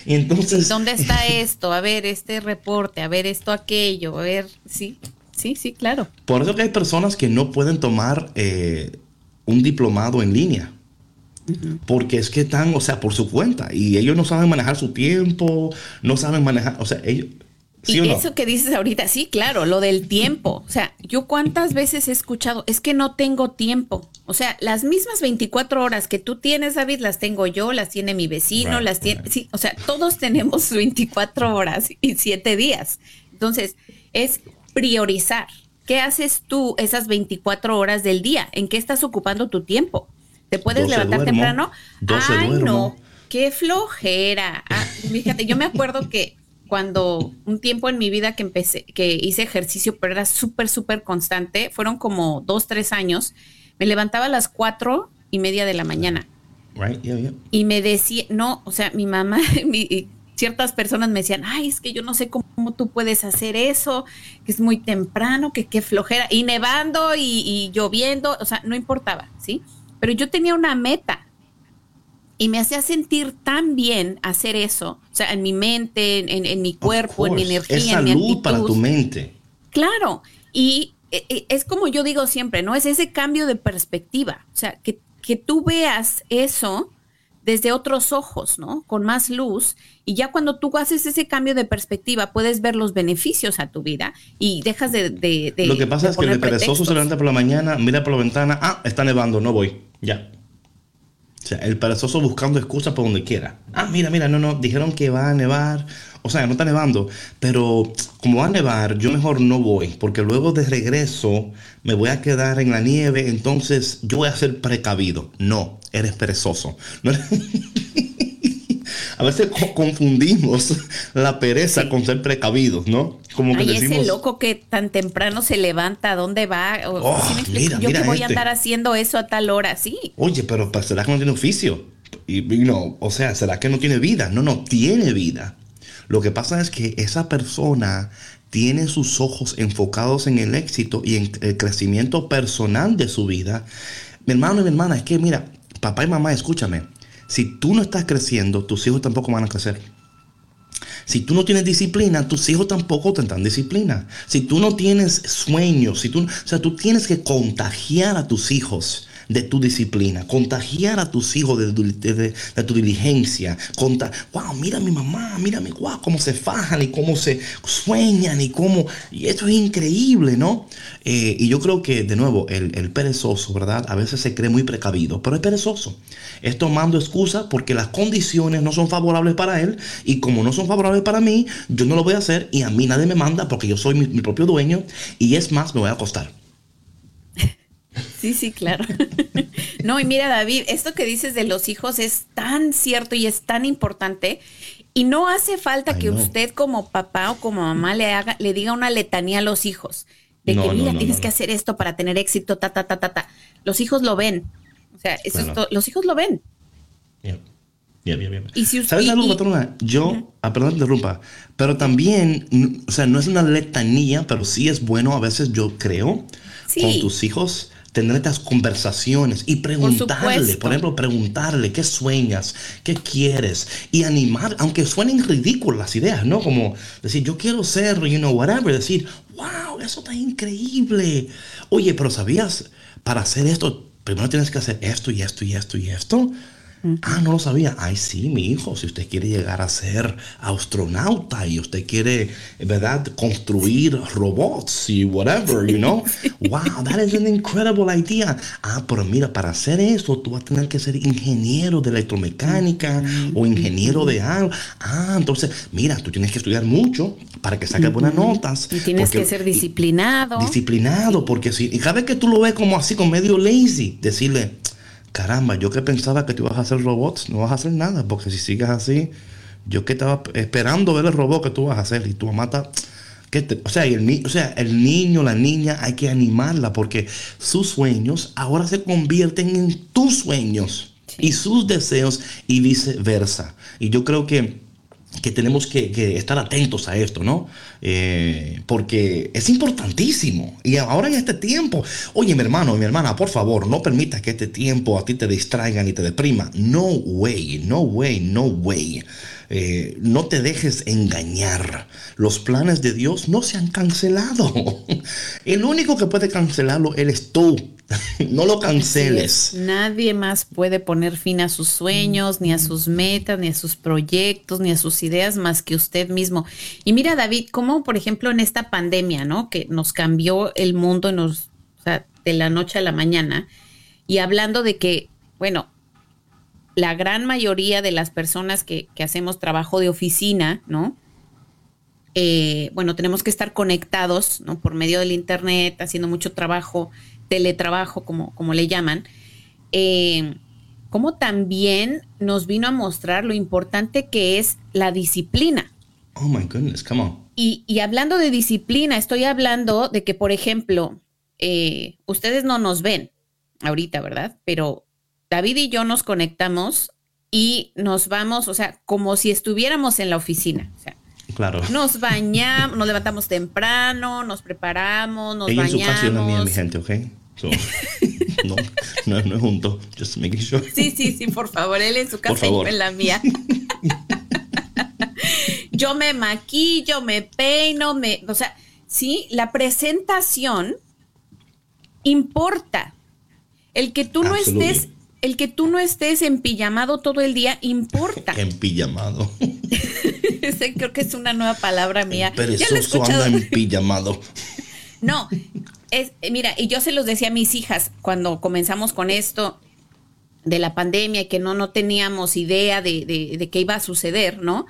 entonces... ¿Dónde está esto? A ver, este reporte, a ver esto, aquello, a ver, sí, sí, sí, claro. Por eso que hay personas que no pueden tomar eh, un diplomado en línea. Porque es que están, o sea, por su cuenta. Y ellos no saben manejar su tiempo, no saben manejar, o sea, ellos... y eso que dices ahorita, sí, claro, lo del tiempo. O sea, yo cuántas veces he escuchado, es que no tengo tiempo. O sea, las mismas 24 horas que tú tienes, David, las tengo yo, las tiene mi vecino, las tiene, sí, o sea, todos tenemos 24 horas y 7 días. Entonces, es priorizar. ¿Qué haces tú esas 24 horas del día? ¿En qué estás ocupando tu tiempo? ¿Te puedes levantar temprano? Ay, no, qué flojera. Ah, fíjate, yo me acuerdo que cuando un tiempo en mi vida que empecé, que hice ejercicio, pero era súper, súper constante, fueron como dos, tres años, me levantaba a las cuatro y media de la mañana. Right, yeah, yeah. Y me decía, no, o sea, mi mamá, mi, ciertas personas me decían, ay, es que yo no sé cómo tú puedes hacer eso, que es muy temprano, que qué flojera, y nevando y, lloviendo, o sea, no importaba, ¿sí? Pero yo tenía una meta y me hacía sentir tan bien hacer eso, o sea, en mi mente, en, mi cuerpo, en mi energía, es salud en mi para tu mente. Claro, y e, e, es como yo digo siempre, ¿no? Es ese cambio de perspectiva, o sea, que, que tú veas eso desde otros ojos, ¿no? Con más luz. Y ya cuando tú haces ese cambio de perspectiva, puedes ver los beneficios a tu vida y dejas de... Lo que pasa es que el perezoso se levanta por la mañana, mira por la ventana, ah, está nevando, no voy, ya. O sea, el perezoso buscando excusas por donde quiera. Ah, mira, mira, no, no, dijeron que va a nevar. O sea, no está nevando, pero como va a nevar, yo mejor no voy, porque luego de regreso me voy a quedar en la nieve, entonces yo voy a ser precavido. No, eres perezoso. a veces confundimos la pereza con ser precavidos, ¿no? Como que Ay, ese loco que tan temprano se levanta, ¿a dónde va? Oh, mira, yo que voy a este. andar haciendo eso a tal hora, sí. Oye, pero ¿será que no tiene oficio? Y, no, o sea, ¿será que no tiene vida? No, no, tiene vida. Lo que pasa es que esa persona tiene sus ojos enfocados en el éxito y en el crecimiento personal de su vida. Mi hermano y mi hermana, es que mira, papá y mamá, escúchame, si tú no estás creciendo, tus hijos tampoco van a crecer. Si tú no tienes disciplina, tus hijos tampoco tendrán disciplina. Si tú no tienes sueños, si tú, o sea, tú tienes que contagiar a tus hijos de tu disciplina, contagiar a tus hijos de, tu diligencia. Conta, wow, mira mi mamá, mírame, wow, cómo se fajan y cómo se sueñan y cómo... Y esto es increíble, ¿no? Eh, y yo creo que, de nuevo, el, el, perezoso, ¿verdad? A veces se cree muy precavido, pero es perezoso. Es tomando excusa porque las condiciones no son favorables para él y como no son favorables para mí, yo no lo voy a hacer y a mí nadie me manda porque yo soy mi, mi propio dueño y es más, me voy a acostar. Sí, sí, claro. No, y mira, David, esto que dices de los hijos es tan cierto y es tan importante. Y no hace falta que usted como papá o como mamá le haga, le diga una letanía a los hijos. De que, mira, tienes que hacer esto para tener éxito, ta, ta, ta, ta, ta. Los hijos lo ven. O sea, eso es los hijos lo ven. Bien, bien, bien. Y si usted, ¿Sabes algo, patrona? Yo, ah, perdón, interrumpa, pero también, o sea, no es una letanía, pero sí es bueno a veces, yo creo, con tus hijos tener estas conversaciones y preguntarle, por, ejemplo, preguntarle qué sueñas, qué quieres y animar, aunque suenen ridículas las ideas, ¿no? Como decir, yo quiero ser, you know, whatever, decir, wow, eso está increíble. Oye, pero ¿sabías? Para hacer esto, primero tienes que hacer esto y esto y esto y esto. Ah, no lo sabía. Ay, sí, mi hijo, si usted quiere llegar a ser astronauta y usted quiere, ¿verdad?, construir robots y whatever, you know. Wow, that is an incredible idea. Ah, pero mira, para hacer eso, tú vas a tener que ser ingeniero de electromecánica o ingeniero de algo. Ah, entonces, mira, tú tienes que estudiar mucho para que saques buenas notas. Y tienes porque- que ser disciplinado. disciplinado, porque si, y cada vez que tú lo ves como así, con medio lazy, decirle, caramba, yo que pensaba que tú ibas a hacer robots, no vas a hacer nada, porque si sigues así, yo que estaba esperando ver el robot que tú vas a hacer y tu mamá está... ¿qué te- o, sea, y el ni- o sea, el niño, la niña, hay que animarla porque sus sueños ahora se convierten en tus sueños y sus deseos y viceversa. Y yo creo que que tenemos que, estar atentos a esto, ¿no? Eh, porque es importantísimo. Y ahora en este tiempo, oye, mi hermano, mi hermana, por favor, no permitas que este tiempo a ti te distraiga ni te deprima. No way, no way, no way. Eh, no te dejes engañar. Los planes de Dios no se han cancelado. El único que puede cancelarlo eres tú. No lo canceles. Nadie más puede poner fin a sus sueños, ni a sus metas, ni a sus proyectos, ni a sus ideas más que usted mismo. Y mira, David, cómo, por ejemplo, en esta pandemia, ¿no? Que nos cambió el mundo nos, o sea, de la noche a la mañana. Y hablando de que, bueno, la gran mayoría de las personas que, que hacemos trabajo de oficina, ¿no? Eh, bueno, tenemos que estar conectados, ¿no? Por medio del internet, haciendo mucho trabajo, teletrabajo, como, como le llaman. Eh, como también nos vino a mostrar lo importante que es la disciplina. Oh my goodness, come on. Y, y hablando de disciplina, estoy hablando de que, por ejemplo, eh, ustedes no nos ven ahorita, ¿verdad? Pero David y yo nos conectamos y nos vamos, o sea, como si estuviéramos en la oficina. O sea, Claro. nos bañamos, nos levantamos temprano, nos preparamos, nos Ella en su bañamos. casa y la mía, mi gente, ¿ok? So, no, no, no es junto. Just making sure. Sí, sí, sí, por favor, él en su casa y yo en la mía. yo me maquillo, me peino, me, o sea, sí, la presentación importa. El que tú no estés, el que tú no estés en pijamado todo el día importa. Ese creo que es una nueva palabra mía. Perezoso escuchado. anda en pijamado. No, es, eh, mira, y yo se los decía a mis hijas cuando comenzamos con esto de la pandemia y que no, no teníamos idea de, de, de qué iba a suceder, ¿no?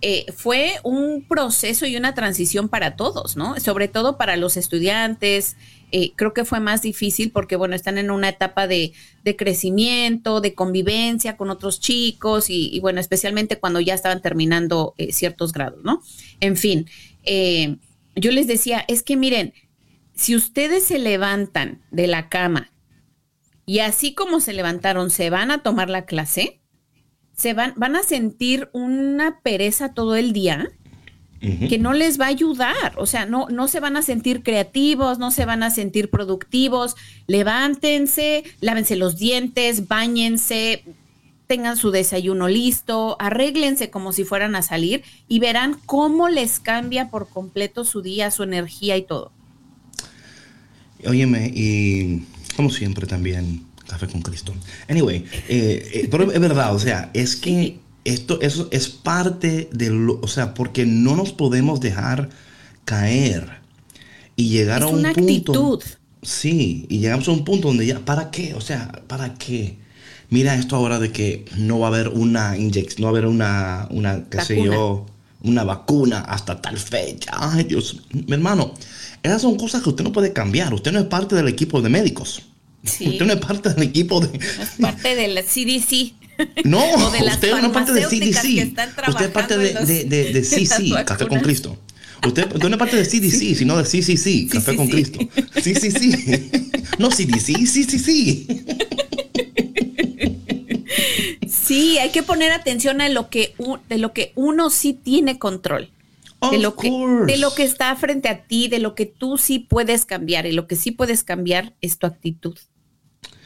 Eh, fue un proceso y una transición para todos, ¿no? Sobre todo para los estudiantes. eh, creo que fue más difícil porque, bueno, están en una etapa de, de crecimiento, de convivencia con otros chicos y, bueno, especialmente cuando ya estaban terminando eh, ciertos grados, ¿no? En fin, yo les decía, es que miren, si ustedes se levantan de la cama y así como se levantaron, se van a tomar la clase, se van, van a sentir una pereza todo el día que no les va a ayudar. O sea, no, no se van a sentir creativos, no se van a sentir productivos. Levántense, lávense los dientes, bañense, tengan su desayuno listo, arréglense como si fueran a salir y verán cómo les cambia por completo su día, su energía y todo. Óyeme, y como siempre también, café con Cristo. Anyway, eh, eh, pero es verdad, o sea, es que esto eso es parte de lo, o sea, porque no nos podemos dejar caer y llegar Es a un una punto. actitud. Sí, y llegamos a un punto donde ya, ¿para qué? O sea, ¿para qué? Mira esto ahora de que no va a haber una inyección, no va a haber una, una, qué sé yo, una vacuna hasta tal fecha. Ay, Dios, mi hermano, esas son cosas que usted no puede cambiar. Usted no es parte del equipo de médicos. Sí. Usted no es parte del equipo de... Es parte del CDC. No, de usted no es parte farmacéuticas CDC. usted es parte de, de, de, de CC, Café con. Cristo. Usted, usted no es parte de CDC, sino de CCC, Café sí, con sí. Cristo. Sí, sí, sí. No CDC, sí, sí, sí. Sí, hay que poner atención a lo que de lo que uno sí tiene control. De lo, que, de lo que está frente a ti, de lo que tú sí puedes cambiar. Y lo que sí puedes cambiar es tu actitud.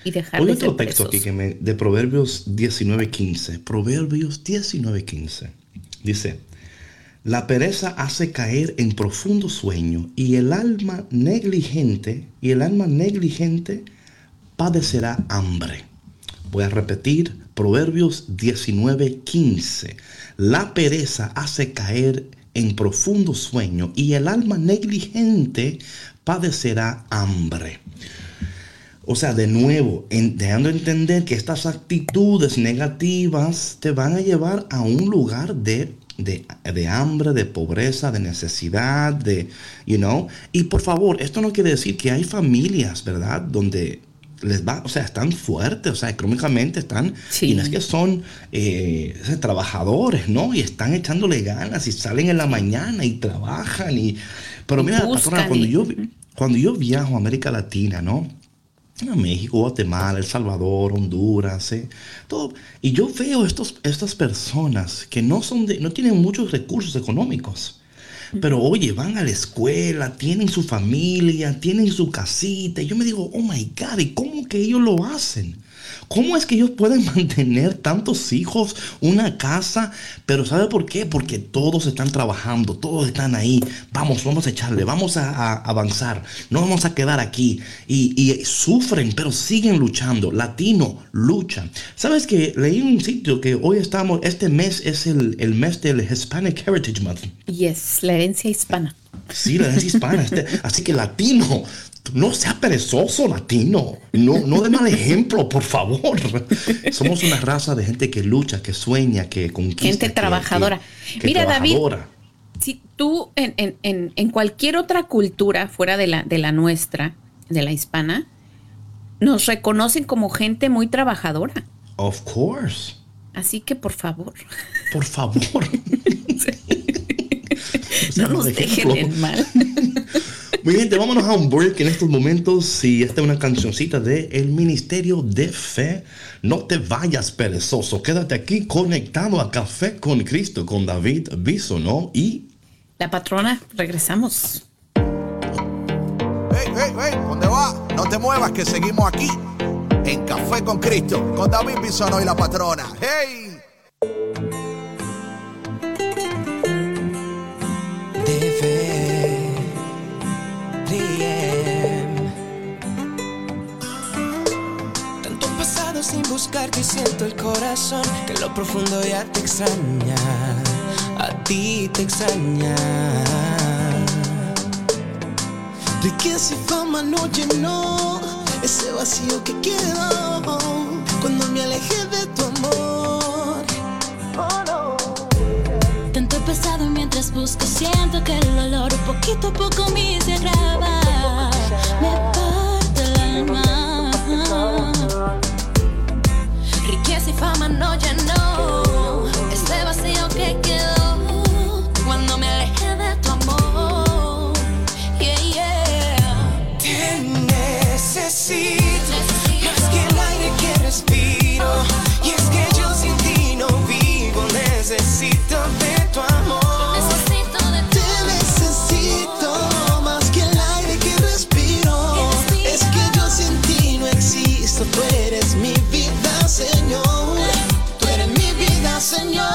Y dejar Hay de otro texto aquí que me, de Proverbios 19:15. Proverbios 19:15. Dice, la pereza hace caer en profundo sueño y el alma negligente, y el alma negligente padecerá hambre. Voy a repetir, Proverbios 19:15. La pereza hace caer en profundo sueño y el alma negligente padecerá hambre. O sea, de nuevo, dejando entender que estas actitudes negativas te van a llevar a un lugar de, de, de, hambre, de pobreza, de necesidad, de, you know. Y por favor, esto no quiere decir que hay familias, ¿verdad? Donde les va, o sea, están fuertes, o sea, económicamente están, y no es que son eh, trabajadores, ¿no? Y están echándole ganas y salen en la mañana y trabajan y... Pero mira, cuando, yo, cuando yo viajo a América Latina, ¿no? A México, Guatemala, El Salvador, Honduras, ¿eh? todo. Y yo veo estos, estas personas que no, son de, no tienen muchos recursos económicos pero oye, van a la escuela, tienen su familia, tienen su casita. Y yo me digo, oh my God, ¿y cómo que ellos lo hacen? ¿Cómo es que ellos pueden mantener tantos hijos, una casa? Pero ¿sabe por qué? Porque todos están trabajando, todos están ahí. Vamos, vamos a echarle, vamos a, avanzar, no vamos a quedar aquí. Y, sufren, pero siguen luchando. Latino, luchan. ¿Sabes que leí un sitio que hoy estamos, este mes es el, el mes del Hispanic Heritage Month? Yes, la herencia hispana. Sí, la herencia hispana. Este, así que latino, no sea perezoso, latino. No, no de mal ejemplo, por favor. Somos una raza de gente que lucha, que sueña, que conquista. Gente trabajadora. Mira, David, si tú en, cualquier otra cultura fuera de la, de la nuestra, de la hispana, nos reconocen como gente muy trabajadora. Of course. Así que por favor. Por favor. no nos dejen en mal. Muy bien, vámonos a un break en estos momentos y esta es una cancioncita de El Ministerio de Fe. No te vayas perezoso, quédate aquí conectado a Café con Cristo con David Bisono y... La patrona, regresamos. Hey, hey, hey, ¿dónde va? No te muevas que seguimos aquí en Café con Cristo con David Bisono y la patrona. ¡Hey! Buscarte y siento el corazón que lo profundo ya te extraña, a ti te extraña. Riqueza y fama no llenó ese vacío que quedó cuando me alejé de tu amor. Oh. Tanto pesado mientras busco, siento que el dolor poquito a poco me se agrava. Me parte el alma riqueza y fama no llenó ese vacío que quedó Señor.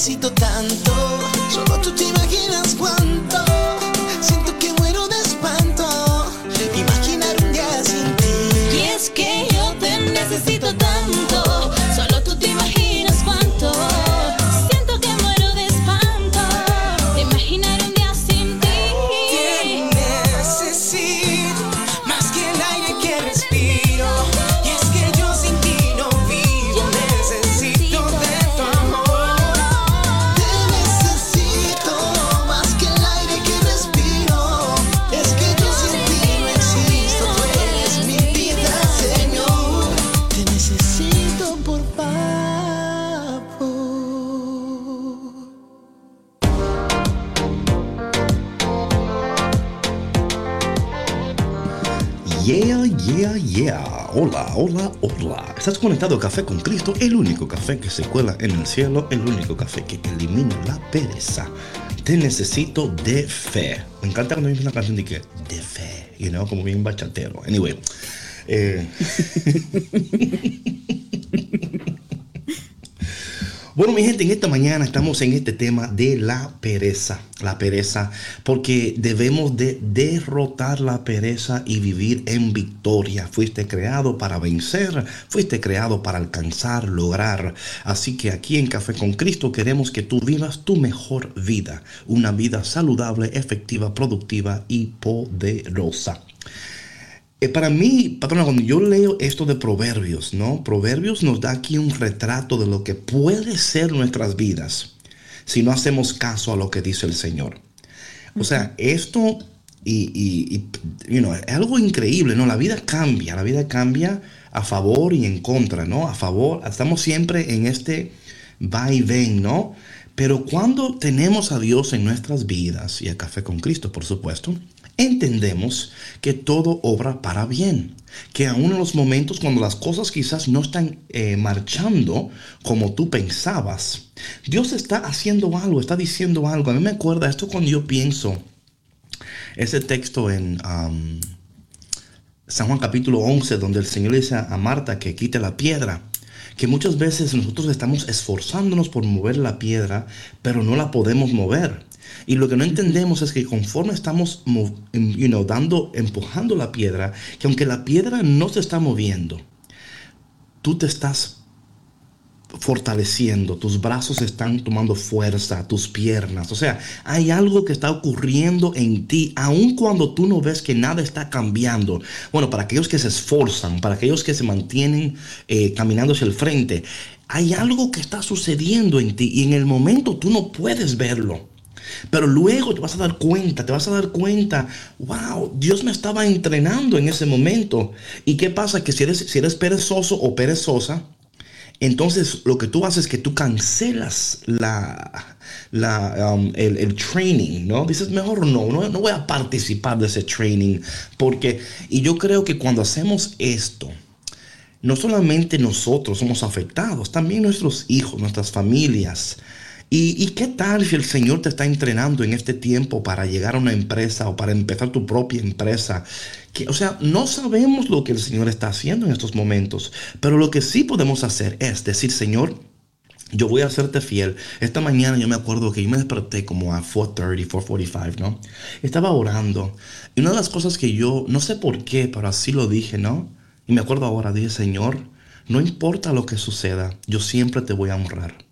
necesito tanto. Estás conectado a Café con Cristo, el único café que se cuela en el cielo, el único café que elimina la pereza. Te necesito de fe. Me encanta cuando hay una canción de que de fe, you know, como bien bachatero. Anyway. Eh, Bueno, mi gente, en esta mañana estamos en este tema de la pereza. La pereza, porque debemos de derrotar la pereza y vivir en victoria. Fuiste creado para vencer, fuiste creado para alcanzar, lograr. Así que aquí en Café con Cristo queremos que tú vivas tu mejor vida. Una vida saludable, efectiva, productiva y poderosa. Eh, para mí, patrona, cuando yo leo esto de Proverbios, ¿no? Proverbios nos da aquí un retrato de lo que puede ser nuestras vidas si no hacemos caso a lo que dice el Señor. O sea, esto y, y, you know, es algo increíble, ¿no? La vida cambia, la vida cambia a favor y en contra, ¿no? A favor, estamos siempre en este va y ven, ¿no? Pero cuando tenemos a Dios en nuestras vidas y a Café con Cristo, por supuesto, entendemos que todo obra para bien. Que aún en los momentos cuando las cosas quizás no están eh, marchando como tú pensabas, Dios está haciendo algo, está diciendo algo. A mí me acuerda esto cuando yo pienso ese texto en San Juan capítulo 11, donde el Señor dice a Marta que quite la piedra. Que muchas veces nosotros estamos esforzándonos por mover la piedra, pero no la podemos mover. Y lo que no entendemos es que conforme estamos know, dando, empujando la piedra, que aunque la piedra no se está moviendo, tú te estás fortaleciendo, tus brazos están tomando fuerza, tus piernas. O sea, hay algo que está ocurriendo en ti, aun cuando tú no ves que nada está cambiando. Bueno, para aquellos que se esforzan, para aquellos que se mantienen eh, caminando hacia el frente, hay algo que está sucediendo en ti y en el momento tú no puedes verlo. Pero luego te vas a dar cuenta, te vas a dar cuenta, wow, Dios me estaba entrenando en ese momento. ¿Y qué pasa? Que si eres, si eres perezoso o perezosa, entonces lo que tú haces es que tú cancelas la, la, um, el, training, ¿no? Dices, mejor no, no, no voy a participar de ese training. Porque, y yo creo que cuando hacemos esto, no solamente nosotros somos afectados, también nuestros hijos, nuestras familias, ¿Y, qué tal si el Señor te está entrenando en este tiempo para llegar a una empresa o para empezar tu propia empresa? Que, o sea, no sabemos lo que el Señor está haciendo en estos momentos, pero lo que sí podemos hacer es decir, Señor, yo voy a hacerte fiel. Esta mañana yo me acuerdo que yo me desperté como a 4.30, 4.45, ¿no? Estaba orando. Y una de las cosas que yo, no sé por qué, pero así lo dije, ¿no? Y me acuerdo ahora, dije, Señor, no importa lo que suceda, yo siempre te voy a honrar.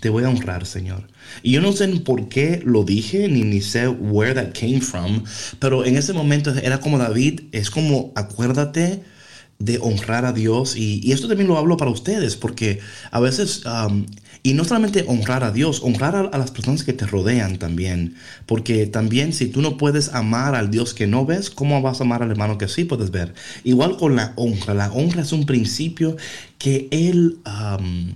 Te voy a honrar, Señor. Y yo no sé por qué lo dije, ni, ni sé where that came from, pero en ese momento era como David, es como acuérdate de honrar a Dios. Y, esto también lo hablo para ustedes, porque a veces, um, y no solamente honrar a Dios, honrar a, a, las personas que te rodean también. Porque también si tú no puedes amar al Dios que no ves, ¿cómo vas a amar al hermano que sí puedes ver? Igual con la honra. La honra es un principio que Él... Um,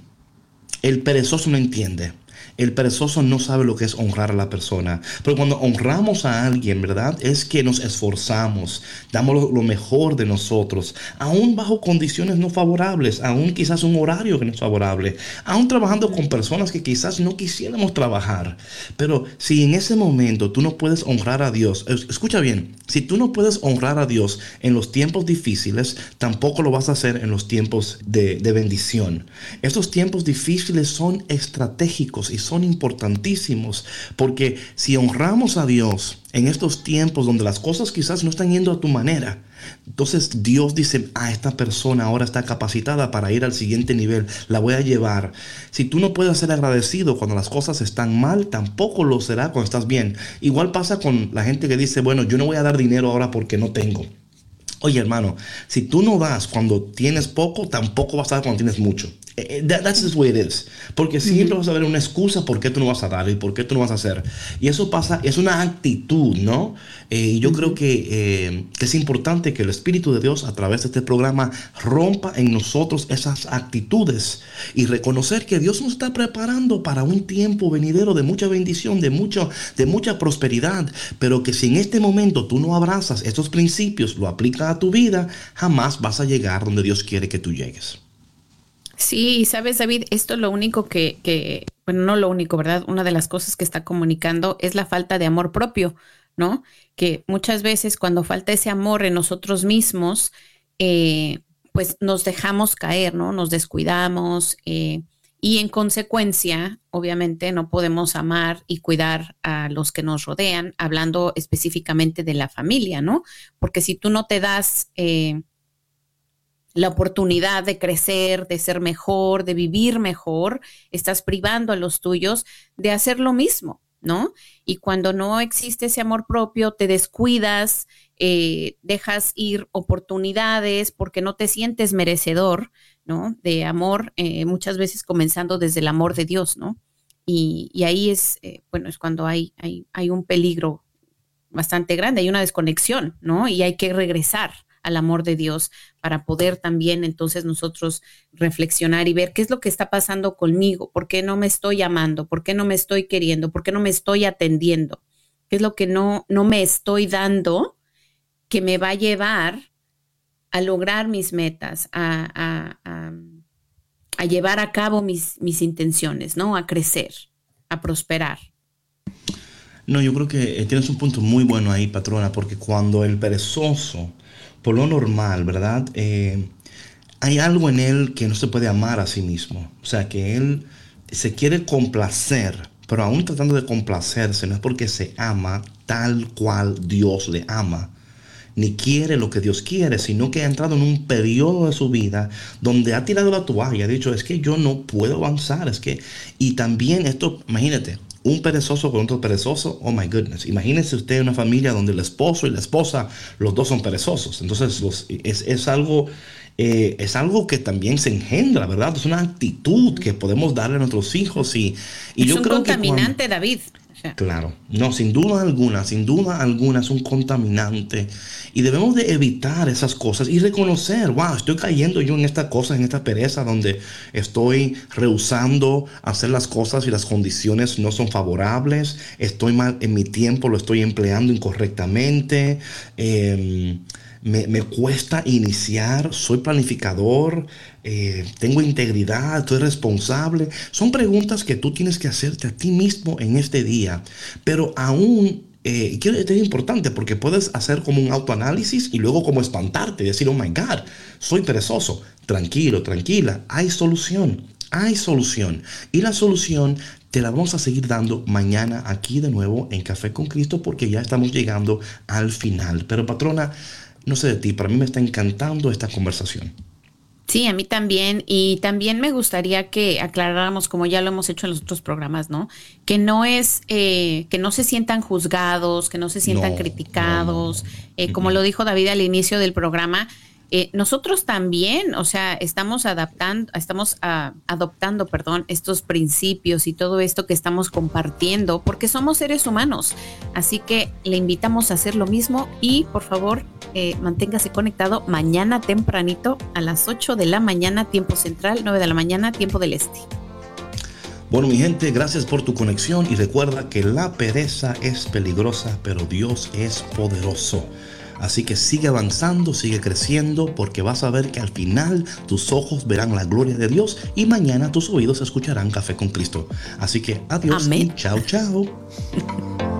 el perezoso no entiende. El perezoso no sabe lo que es honrar a la persona. Pero cuando honramos a alguien, ¿verdad? Es que nos esforzamos, damos lo, mejor de nosotros, aún bajo condiciones no favorables, aún quizás un horario que no es favorable, aún trabajando con personas que quizás no quisiéramos trabajar. Pero si en ese momento tú no puedes honrar a Dios, escucha bien, si tú no puedes honrar a Dios en los tiempos difíciles, tampoco lo vas a hacer en los tiempos de, bendición. Estos tiempos difíciles son estratégicos y son importantísimos, porque si honramos a Dios en estos tiempos donde las cosas quizás no están yendo a tu manera, entonces Dios dice, ah, esta persona ahora está capacitada para ir al siguiente nivel, la voy a llevar. Si tú no puedes ser agradecido cuando las cosas están mal, tampoco lo será cuando estás bien. Igual pasa con la gente que dice, bueno, yo no voy a dar dinero ahora porque no tengo. Oye, hermano, si tú no das cuando tienes poco, tampoco vas a dar cuando tienes mucho. Eh, that- that's just the way it is. Porque siempre vas a ver una excusa por qué tú no vas a dar y por qué tú no vas a hacer. Y eso pasa, es una actitud, ¿no? Eh, y yo creo que, eh, que es importante que el Espíritu de Dios a través de este programa rompa en nosotros esas actitudes y reconocer que Dios nos está preparando para un tiempo venidero de mucha bendición, de, mucho, de mucha prosperidad, pero que si en este momento tú no abrazas estos principios, lo aplicas a tu vida, jamás vas a llegar donde Dios quiere que tú llegues. Sí, sabes, David, esto lo único que, que, bueno, no lo único, ¿verdad? Una de las cosas que está comunicando es la falta de amor propio, ¿no? Que muchas veces cuando falta ese amor en nosotros mismos, eh, pues nos dejamos caer, ¿no? Nos descuidamos eh, y en consecuencia, obviamente, no podemos amar y cuidar a los que nos rodean, hablando específicamente de la familia, ¿no? Porque si tú no te das... Eh, la oportunidad de crecer, de ser mejor, de vivir mejor, estás privando a los tuyos de hacer lo mismo, ¿no? Y cuando no existe ese amor propio, te descuidas, eh, dejas ir oportunidades porque no te sientes merecedor, ¿no? De amor, eh, muchas veces comenzando desde el amor de Dios, ¿no? Y, y ahí es, eh, bueno, es cuando hay, hay, hay un peligro bastante grande, hay una desconexión, ¿no? Y hay que regresar al amor de Dios para poder también entonces nosotros reflexionar y ver qué es lo que está pasando conmigo, por qué no me estoy amando, por qué no me estoy queriendo, por qué no me estoy atendiendo, qué es lo que no, no me estoy dando que me va a llevar a lograr mis metas, a, a, a, llevar a cabo mis, mis intenciones, ¿no? A crecer, a prosperar. No, yo creo que eh, tienes un punto muy bueno ahí, patrona, porque cuando el perezoso, por lo normal, ¿verdad? Eh, hay algo en él que no se puede amar a sí mismo. O sea, que él se quiere complacer, pero aún tratando de complacerse, no es porque se ama tal cual Dios le ama, ni quiere lo que Dios quiere, sino que ha entrado en un periodo de su vida donde ha tirado la toalla, ha dicho, es que yo no puedo avanzar, es que... Y también esto, imagínate, un perezoso con otro perezoso, oh my goodness. Imagínese usted una familia donde el esposo y la esposa, los dos son perezosos. Entonces los, es, es, algo, eh, es algo que también se engendra, ¿verdad? Es una actitud que podemos darle a nuestros hijos. Y, y es yo un creo contaminante, que cuando, David. Claro, no, sin duda alguna, sin duda alguna es un contaminante y debemos de evitar esas cosas y reconocer, wow, estoy cayendo yo en esta cosa, en esta pereza donde estoy rehusando hacer las cosas y las condiciones no son favorables, estoy mal en mi tiempo, lo estoy empleando incorrectamente, eh, me, me, cuesta iniciar, soy planificador, eh, tengo integridad, soy responsable. Son preguntas que tú tienes que hacerte a ti mismo en este día, pero aún... Eh, es importante porque puedes hacer como un autoanálisis y luego como espantarte y decir, oh my God, soy perezoso. Tranquilo, tranquila, hay solución, hay solución. Y la solución te la vamos a seguir dando mañana aquí de nuevo en Café con Cristo porque ya estamos llegando al final. Pero patrona, no sé de ti, para mí me está encantando esta conversación. Sí, a mí también. Y también me gustaría que aclaráramos, como ya lo hemos hecho en los otros programas, ¿no? Que no es, eh, que no se sientan juzgados, que no se sientan No, criticados. no, no. Eh, como lo dijo David al inicio del programa, eh, nosotros también, o sea, estamos adaptando, estamos ah, adoptando, perdón, estos principios y todo esto que estamos compartiendo, porque somos seres humanos. Así que le invitamos a hacer lo mismo y por favor, eh, manténgase conectado mañana tempranito a las 8 de la mañana, tiempo central, 9 de la mañana, tiempo del este. Bueno, mi gente, gracias por tu conexión y recuerda que la pereza es peligrosa, pero Dios es poderoso. Así que sigue avanzando, sigue creciendo, porque vas a ver que al final tus ojos verán la gloria de Dios y mañana tus oídos escucharán Café con Cristo. Así que adiós Amén. y chao, chao.